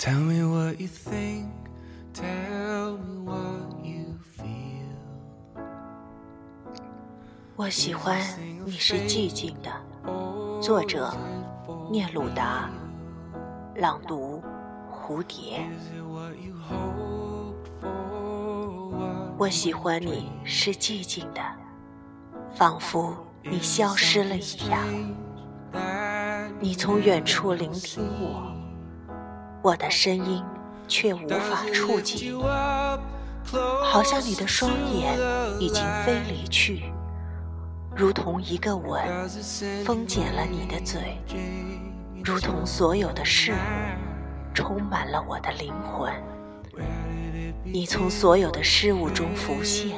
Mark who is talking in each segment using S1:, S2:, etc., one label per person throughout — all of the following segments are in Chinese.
S1: Tell me what you think, tell me what you feel.
S2: 我喜欢你是寂静的。作者：聂鲁达，朗读：蝴蝶。我喜欢你是寂静的，仿佛你消失了一样。你从远处聆听我。我的声音却无法触及，好像你的双眼已经飞离去，如同一个吻封紧了你的嘴，如同所有的事物充满了我的灵魂。你从所有的事物中浮现，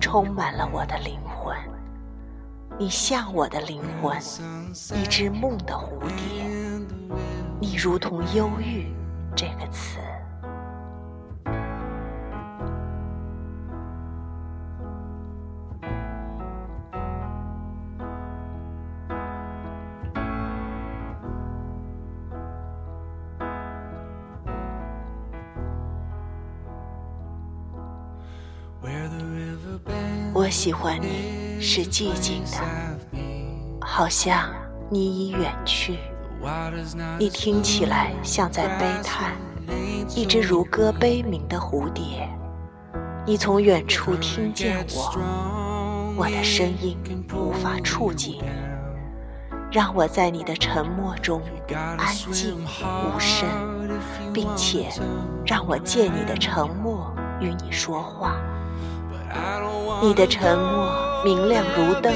S2: 充满了我的灵魂。你像我的灵魂，一只梦的蝴蝶。你如同“忧郁”这个词。我喜欢你是寂静的，好像你已远去。你听起来像在悲叹，一只如歌悲鸣的蝴蝶。你从远处听见我，我的声音无法触及你，让我在你的沉默中安静无声，并且让我借你的沉默与你说话。你的沉默明亮如灯，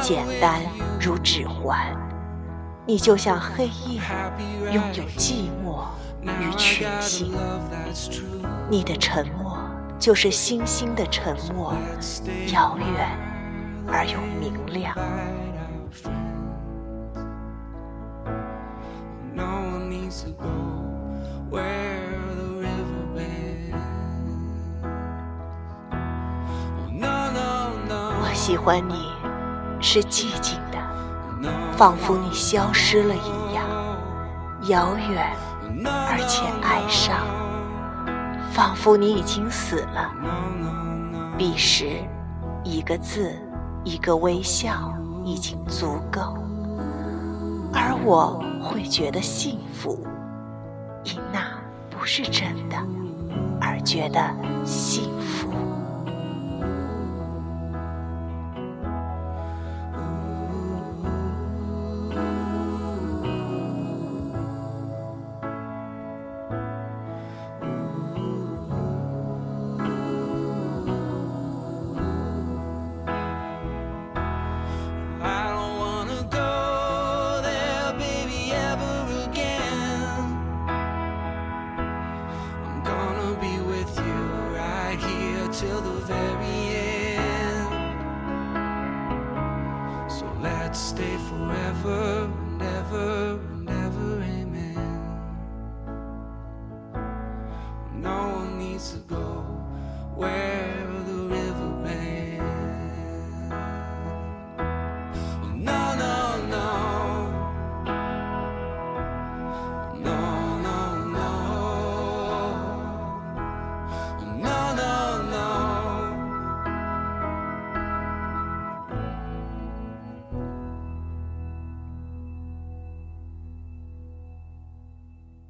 S2: 简单如指环。你就像黑夜，拥有寂寞与群星。你的沉默就是星星的沉默，遥远而又明亮。喜欢你，是寂静的。仿佛你消失了一样，遥远而且哀伤，仿佛你已经死了。彼时，一个字，一个微笑已经足够，而我会觉得幸福，因那不是真的，而觉得幸福。till the very end. So let's stay forever and ever and ever, amen. No one needs to go.